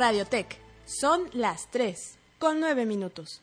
Radiotech. Son las 3 con 9 minutos.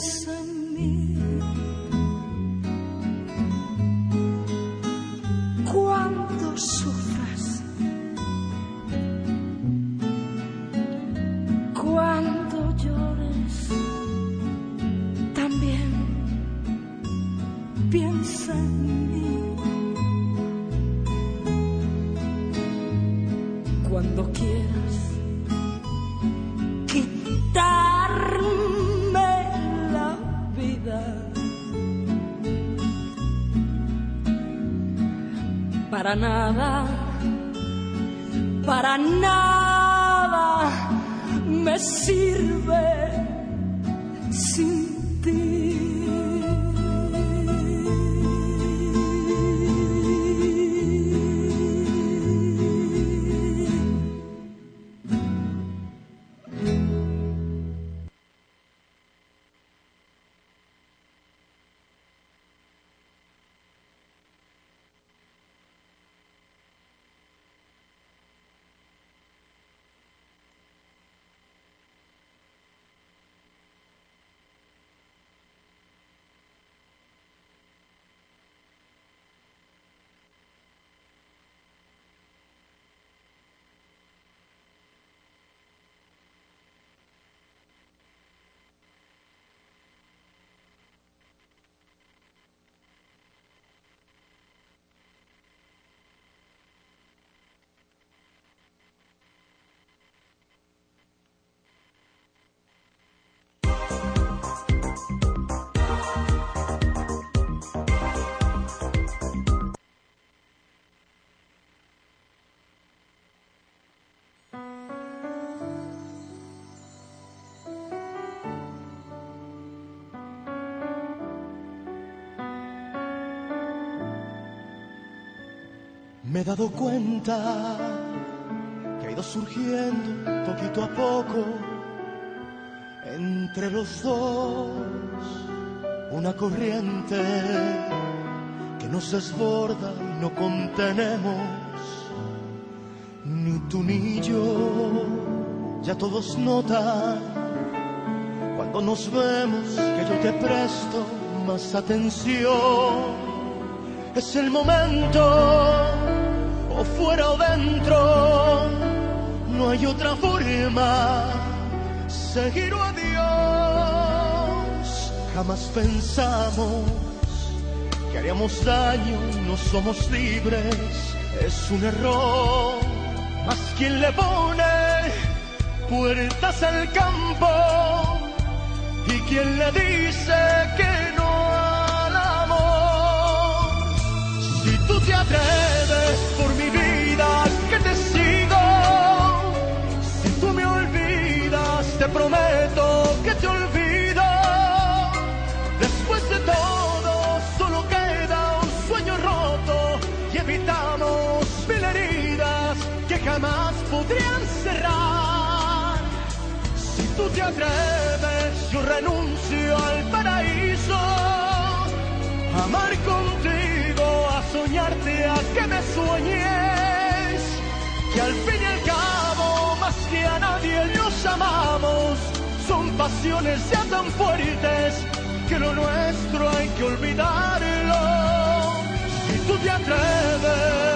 生命。nada. He dado cuenta que ha ido surgiendo poquito a poco entre los dos una corriente que nos desborda y no contenemos, ni tú ni yo, ya todos notan cuando nos vemos que yo te presto más atención. Es el momento, o fuera o dentro, no hay otra forma, seguir o adiós. Jamás pensamos que haríamos daño, no somos libres, es un error. Más quien le pone puertas al campo y quien le dice que no te atreves Si tú te atreves, yo renuncio al paraíso. Amar contigo soñarte a que me sueñes, que al fin y al cabo, más que a nadie nos amamos, son pasiones ya tan fuertes que lo nuestro hay que olvidarlo. Si tú te atreves.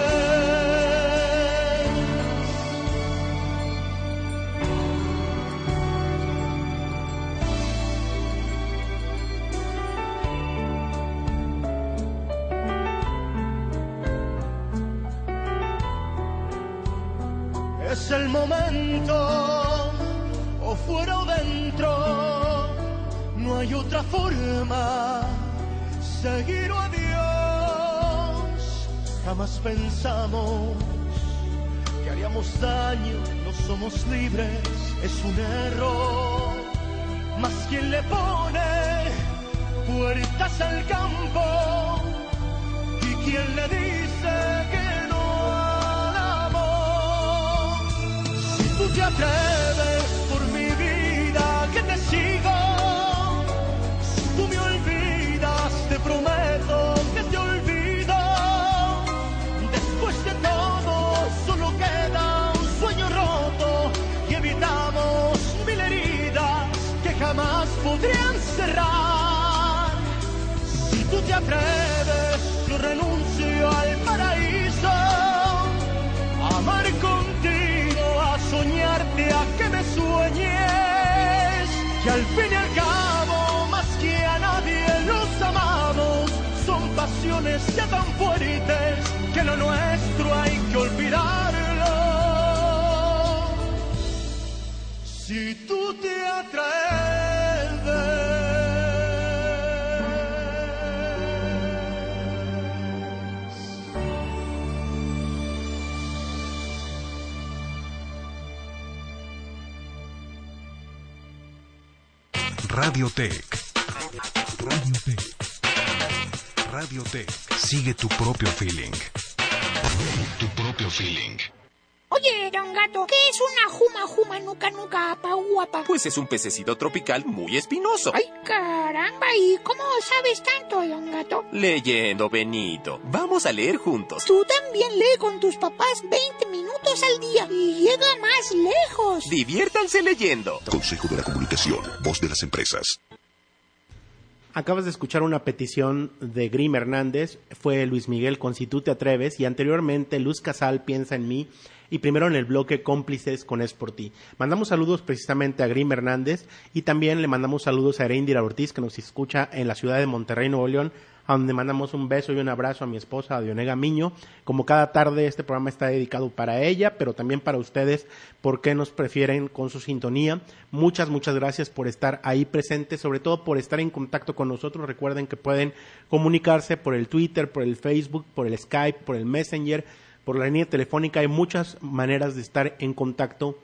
El momento, o fuera o dentro, no hay otra forma, seguir o adiós. Jamás pensamos que haríamos daño, no somos libres, es un error. Más quien le pone puertas al campo y quien le dice tú Si tú te atreves. Radiotech. Radiotech. Radiotech. Sigue tu propio feeling. Tu propio feeling. ¿Qué es una juma juma nuca nuca guapa? Pues es un pececito tropical muy espinoso. Ay, caramba, ¿y cómo sabes tanto, don gato? Leyendo, Benito. Vamos a leer juntos. Tú también lee con tus papás 20 minutos al día y llega más lejos. Diviértanse leyendo. Consejo de la Comunicación, voz de las empresas. Acabas de escuchar una petición de Grim Hernández, fue Luis Miguel con Si tú te atreves y anteriormente Luz Casal piensa en mí y primero en el bloque cómplices con Es por ti. Mandamos saludos precisamente a Grim Hernández y también le mandamos saludos a Erendira Ortiz que nos escucha en la ciudad de Monterrey, Nuevo León, a donde mandamos un beso y un abrazo a mi esposa, a Dionega Miño. Como cada tarde este programa está dedicado para ella, pero también para ustedes, porque nos prefieren con su sintonía. Muchas, muchas gracias por estar ahí presentes, sobre todo por estar en contacto con nosotros. Recuerden que pueden comunicarse por el Twitter, por el Facebook, por el Skype, por el Messenger por la línea telefónica hay muchas maneras de estar en contacto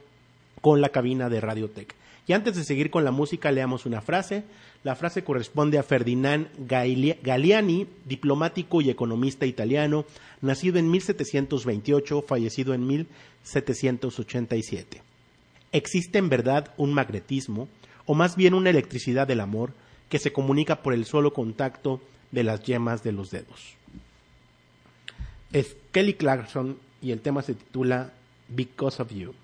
con la cabina de Radiotech. Y antes de seguir con la música, leamos una frase. La frase corresponde a Ferdinand Galliani, diplomático y economista italiano, nacido en 1728, fallecido en 1787. Existe en verdad un magnetismo, o más bien una electricidad del amor, que se comunica por el solo contacto de las yemas de los dedos es Kelly Clarkson y el tema se titula Because of You.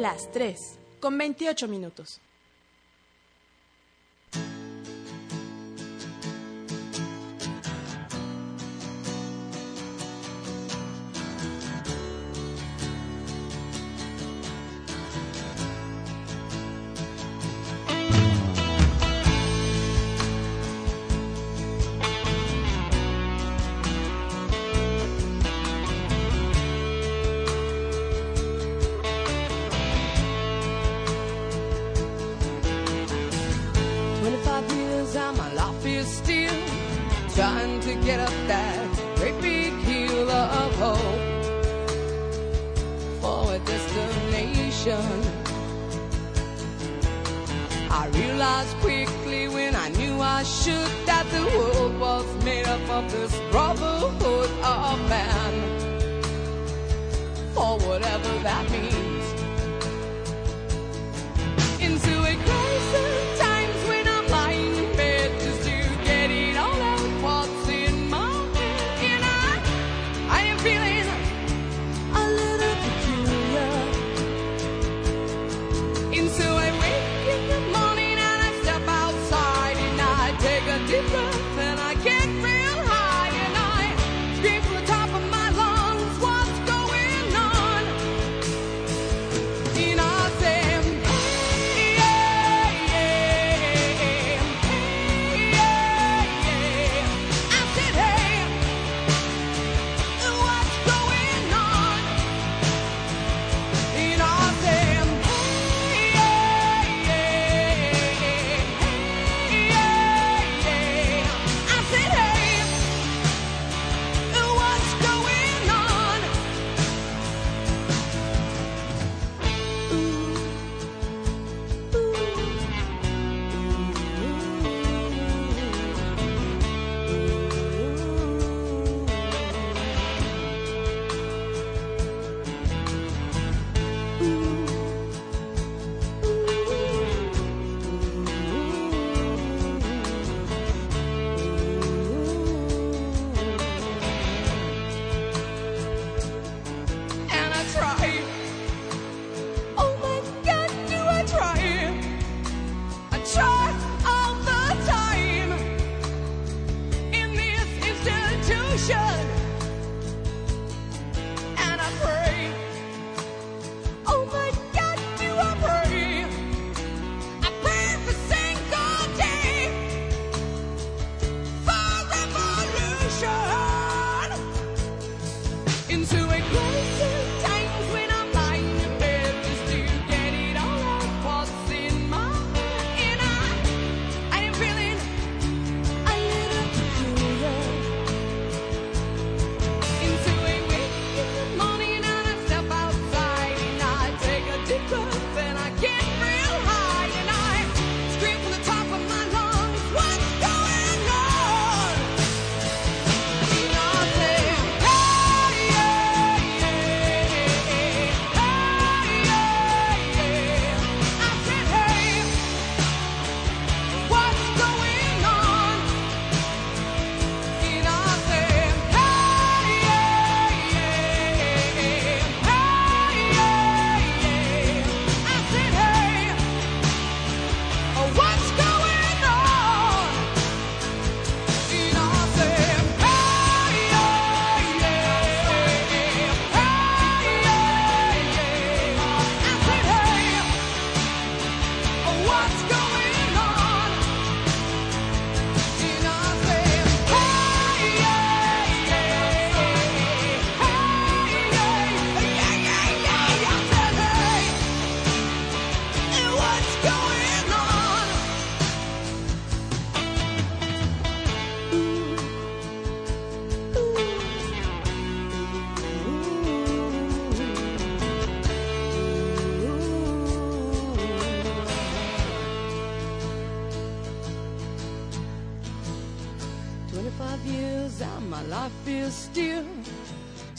Las 3, con 28 minutos.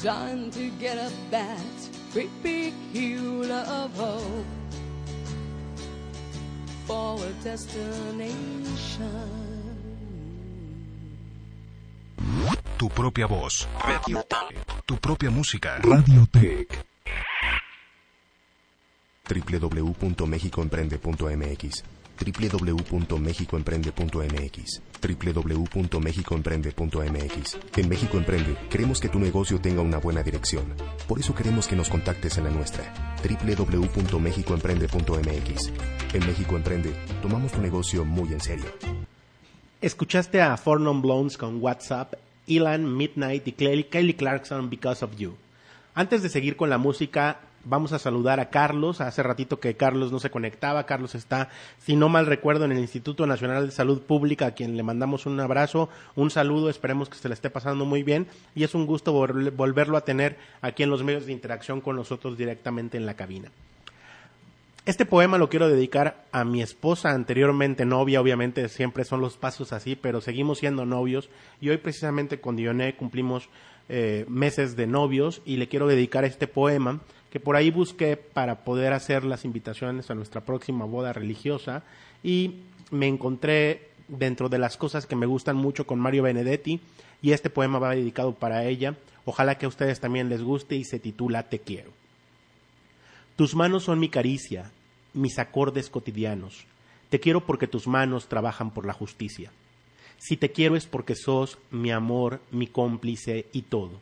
Trying to get up that great big hill of hope for a destination. Tu propia voz. Tu propia música. Radiotech. www.mexicoemprende.mx www.mexicoemprende.mx www.mexicoemprende.mx En México Emprende queremos que tu negocio tenga una buena dirección. Por eso queremos que nos contactes en la nuestra www.mexicoemprende.mx En México Emprende tomamos tu negocio muy en serio. Escuchaste a Four Non Blondes con WhatsApp, Elan, Midnight y Kelly, Clarkson Because of You. Antes de seguir con la música, vamos a saludar a Carlos. Hace ratito que Carlos no se conectaba. Carlos está, si no mal recuerdo, en el Instituto Nacional de Salud Pública, a quien le mandamos un abrazo, un saludo. Esperemos que se le esté pasando muy bien. Y es un gusto vol- volverlo a tener aquí en los medios de interacción con nosotros directamente en la cabina. Este poema lo quiero dedicar a mi esposa, anteriormente novia, obviamente siempre son los pasos así, pero seguimos siendo novios y hoy precisamente con Dioné cumplimos eh, meses de novios y le quiero dedicar este poema que por ahí busqué para poder hacer las invitaciones a nuestra próxima boda religiosa y me encontré dentro de las cosas que me gustan mucho con Mario Benedetti y este poema va dedicado para ella. Ojalá que a ustedes también les guste y se titula Te quiero. Tus manos son mi caricia, mis acordes cotidianos. Te quiero porque tus manos trabajan por la justicia. Si te quiero es porque sos mi amor, mi cómplice y todo.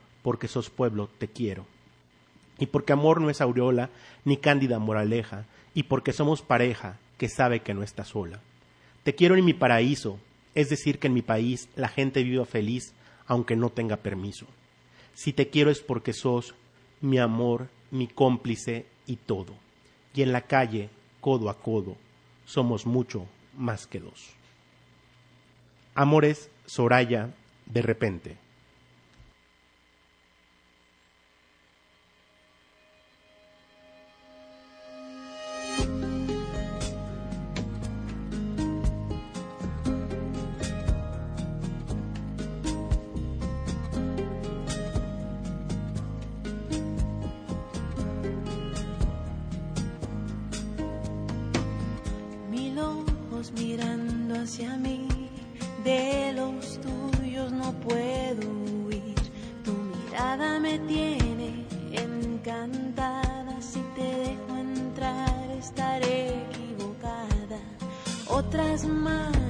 porque sos pueblo, te quiero. Y porque amor no es aureola ni cándida moraleja, y porque somos pareja que sabe que no está sola. Te quiero en mi paraíso, es decir, que en mi país la gente viva feliz aunque no tenga permiso. Si te quiero es porque sos mi amor, mi cómplice y todo. Y en la calle, codo a codo, somos mucho más que dos. Amores, Soraya, de repente. Otras manos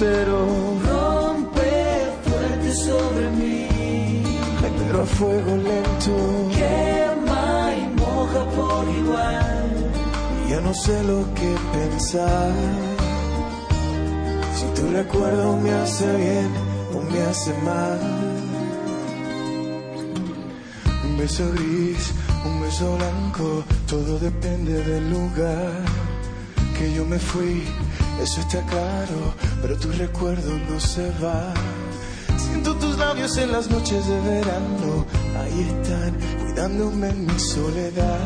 Rompe fuerte sobre mí, pero a fuego lento. Quema y moja por igual. Ya no sé lo que pensar. Si tu recuerdo me hace bien o me hace mal. Un beso gris, un beso blanco, todo depende del lugar que yo me fui. Eso está claro, pero tu recuerdo no se va. Siento tus labios en las noches de verano, ahí están, cuidándome en mi soledad.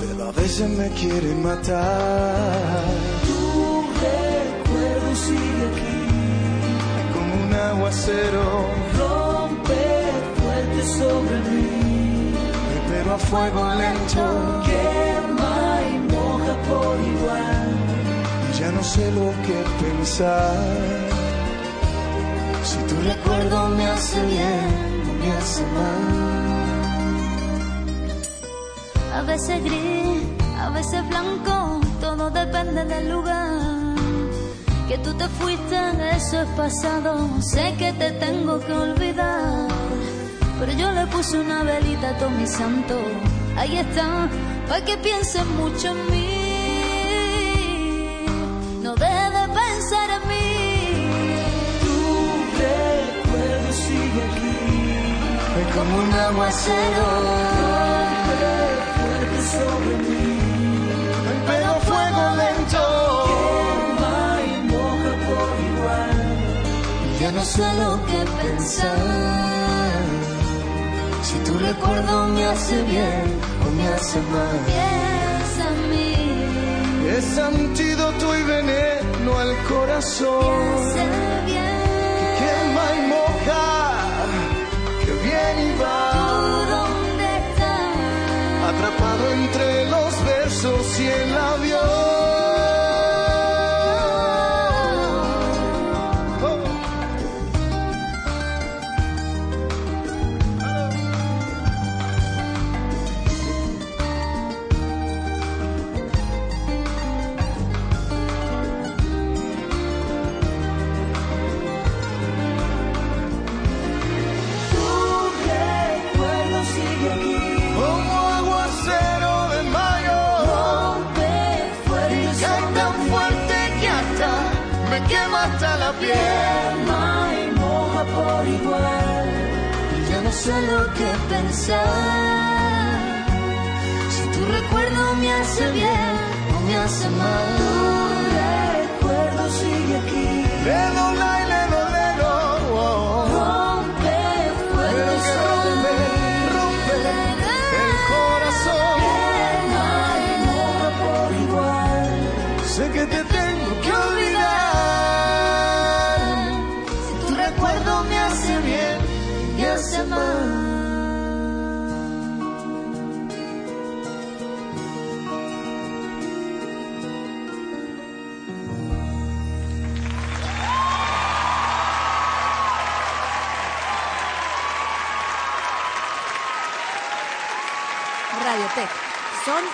Pero a veces me quieren matar. Tu recuerdo sigue aquí como un aguacero. Rompe fuerte sobre mí, pero a fuego lento. Quema y moja por igual. Ya no sé lo que pensar. Si tu recuerdo me hace bien o me hace mal. A veces gris, a veces blanco, todo depende del lugar. Que tú te fuiste, eso es pasado. Sé que te tengo que olvidar. Pero yo le puse una velita a todo mi santo. Ahí está, para que pienses mucho en mí. Es como un aguacero. fuerte sobre mí. Pero fuego lento. Quema y moja por igual. Ya no sé lo que pensar. Si tu recuerdo me hace bien o me hace mal. Piensa en mí. Es antídoto y veneno al corazón. Piensa bien. Quema y moja. Y ya no sé lo que pensar. Si tu recuerdo me hace bien o me hace mal. Tu recuerdo sigue aquí.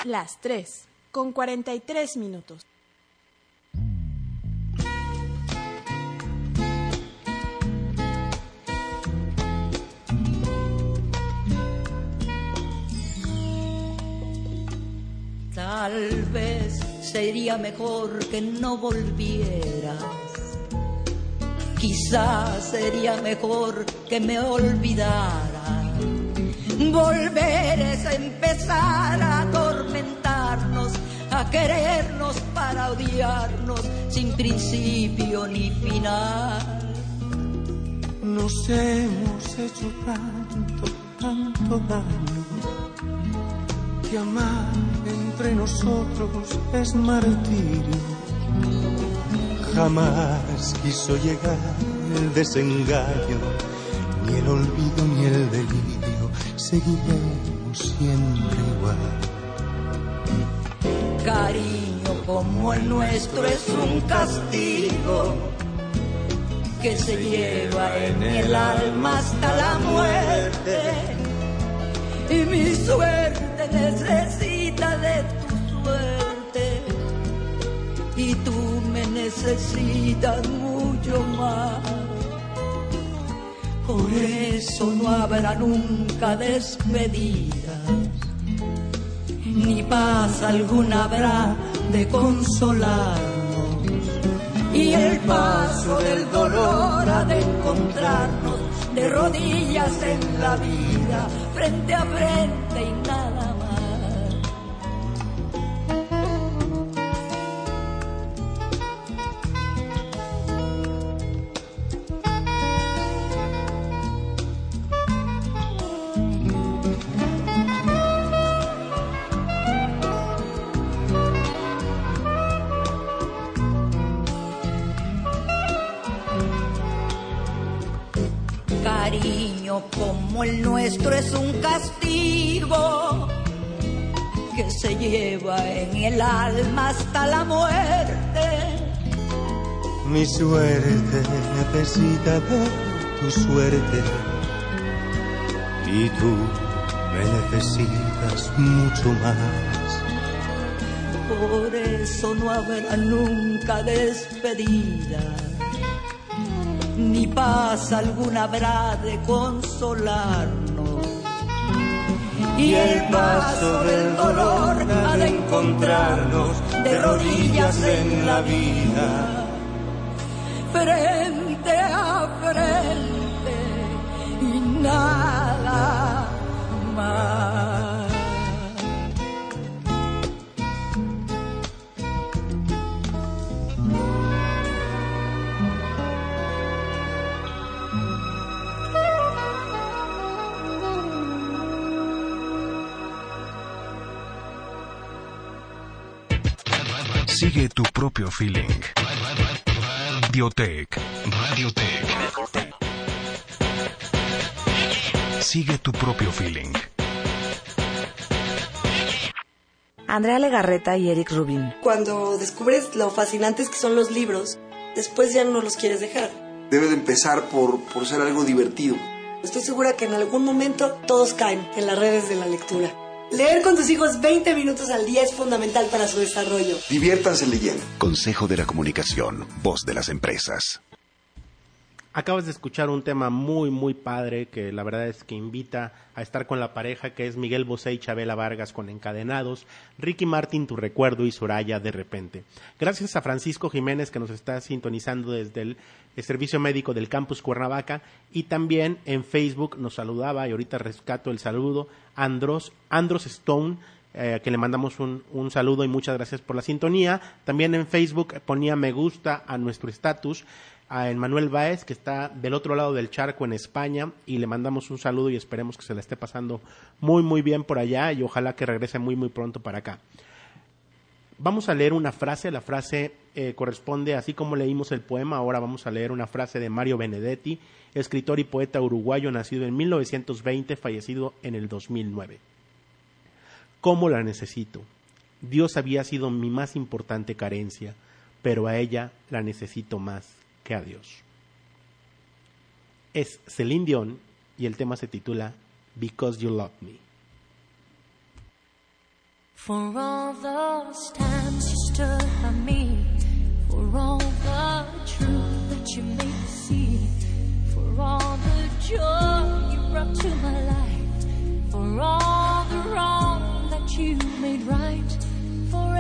Las 3 con 43 minutos. Tal vez sería mejor que no volvieras. Quizás sería mejor que me olvidaras. Volver es empezar a a querernos para odiarnos sin principio ni final. Nos hemos hecho tanto, tanto daño, que amar entre nosotros es martirio. Jamás quiso llegar el desengaño, ni el olvido ni el delirio, seguiremos siempre igual. Cariño como el nuestro es un castigo que se lleva en el alma hasta la muerte. Y mi suerte necesita de tu suerte. Y tú me necesitas mucho más. Por eso no habrá nunca despedidas, ni paz alguna habrá de consolarnos. Y el paso del dolor ha de encontrarnos de rodillas en la vida, frente a frente y Cariño como el nuestro es un castigo que se lleva en el alma hasta la muerte. Mi suerte necesita de tu suerte y tú me necesitas mucho más. Por eso no habrá nunca despedida, ni paz alguna habrá de consolarnos. Y el paso del dolor ha de encontrarnos de rodillas en la vida, frente a frente y nada más. Sigue tu propio feeling. Radiotech. Radiotech. Sigue tu propio feeling. Andrea Legarreta y Eric Rubin. Cuando descubres lo fascinantes que son los libros, después ya no los quieres dejar. Debe de empezar por, por ser algo divertido. Estoy segura que en algún momento todos caen en las redes de la lectura. Leer con tus hijos 20 minutos al día es fundamental para su desarrollo. Diviértanse leyendo. Consejo de la Comunicación, voz de las empresas. Acabas de escuchar un tema muy, muy padre que la verdad es que invita a estar con la pareja que es Miguel Bosé y Chabela Vargas con Encadenados, Ricky Martin Tu Recuerdo y Soraya de repente. Gracias a Francisco Jiménez que nos está sintonizando desde el, Servicio Médico del Campus Cuernavaca y también en Facebook nos saludaba y ahorita rescato el saludo Andros, Andros Stone eh, que le mandamos un, un, saludo y muchas gracias por la sintonía. También en Facebook ponía me gusta a nuestro estatus a Manuel Báez, que está del otro lado del charco en España, y le mandamos un saludo y esperemos que se la esté pasando muy, muy bien por allá y ojalá que regrese muy, muy pronto para acá. Vamos a leer una frase, la frase eh, corresponde, así como leímos el poema, ahora vamos a leer una frase de Mario Benedetti, escritor y poeta uruguayo nacido en 1920, fallecido en el 2009. ¿Cómo la necesito? Dios había sido mi más importante carencia, pero a ella la necesito más que a Dios. Es Celine Dion y el tema se titula Because You Love Me. For all those times you stood by me, for all the truth that you made me see, for all the joy you brought to my life, for all the wrong that you made right, for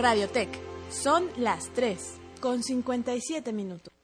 Radiotech. Son las 3 con 57 minutos.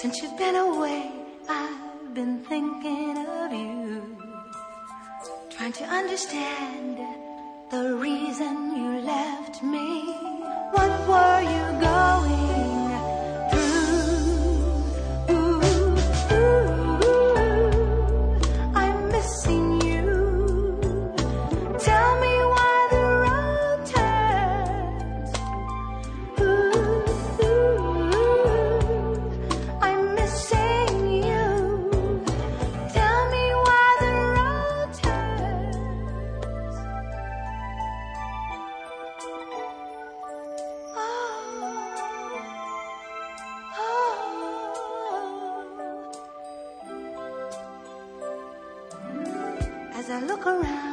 Since you've been away, I've been thinking of you. Trying to understand the reason you left me. What were you going? I look around.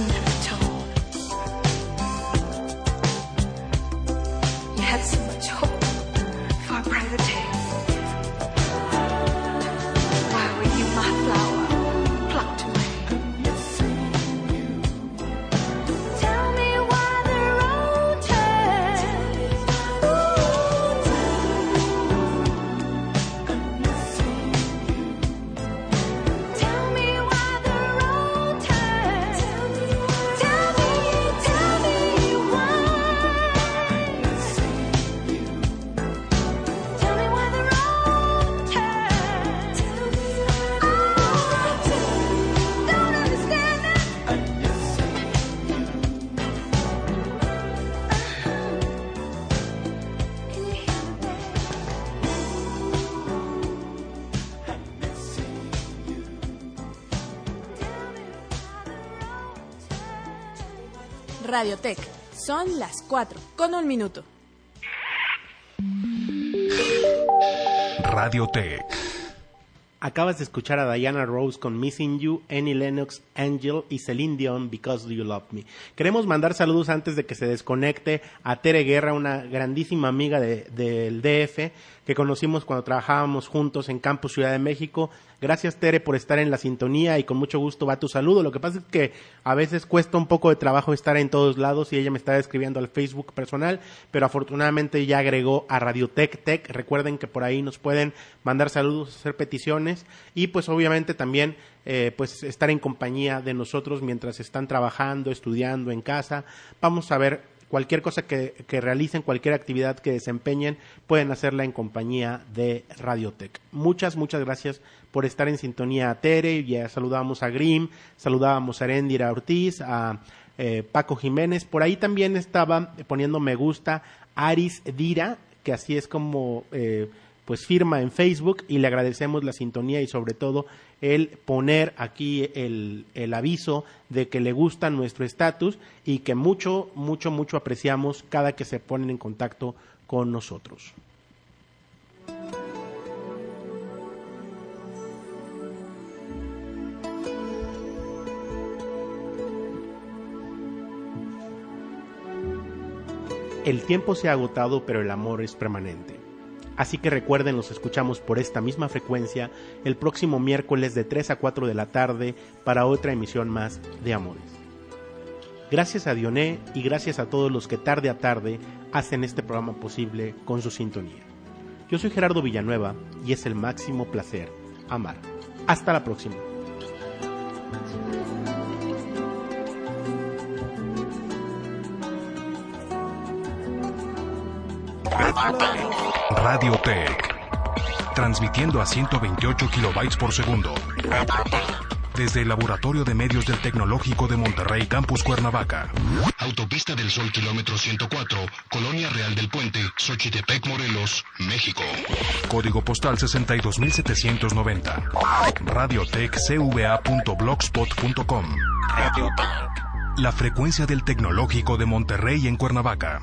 open. Radiotech. Son las 4 con un minuto. Radiotech. Acabas de escuchar a Diana Rose con Missing You, Annie Lennox, Angel y Celine Dion Because You Love Me. Queremos mandar saludos antes de que se desconecte a Tere Guerra, una grandísima amiga de- del DF que conocimos cuando trabajábamos juntos en Campus Ciudad de México. Gracias Tere por estar en la sintonía y con mucho gusto va tu saludo. Lo que pasa es que a veces cuesta un poco de trabajo estar en todos lados y ella me está escribiendo al Facebook personal, pero afortunadamente ya agregó a Radiotech Tech. Recuerden que por ahí nos pueden mandar saludos, hacer peticiones y pues obviamente también eh, pues estar en compañía de nosotros mientras están trabajando, estudiando en casa. Vamos a ver cualquier cosa que, que realicen, cualquier actividad que desempeñen, pueden hacerla en compañía de Radiotech. Muchas, muchas gracias por estar en sintonía a Tere, ya saludábamos a Grim, saludábamos a Erendira Ortiz, a eh, Paco Jiménez, por ahí también estaba poniendo me gusta Aris Dira, que así es como eh, pues firma en Facebook y le agradecemos la sintonía y sobre todo el poner aquí el, el aviso de que le gusta nuestro estatus y que mucho, mucho, mucho apreciamos cada que se ponen en contacto con nosotros. El tiempo se ha agotado, pero el amor es permanente. Así que recuerden, los escuchamos por esta misma frecuencia el próximo miércoles de 3 a 4 de la tarde para otra emisión más de Amores. Gracias a Dioné y gracias a todos los que tarde a tarde hacen este programa posible con su sintonía. Yo soy Gerardo Villanueva y es el máximo placer amar. Hasta la próxima. Radiotech. Transmitiendo a 128 kilobytes por segundo. Desde el Laboratorio de Medios del Tecnológico de Monterrey, Campus Cuernavaca. Autopista del Sol, kilómetro 104, Colonia Real del Puente, Xochitepec, Morelos, México. Código postal 62790. Radiotechcva.blogspot.com. La frecuencia del Tecnológico de Monterrey en Cuernavaca.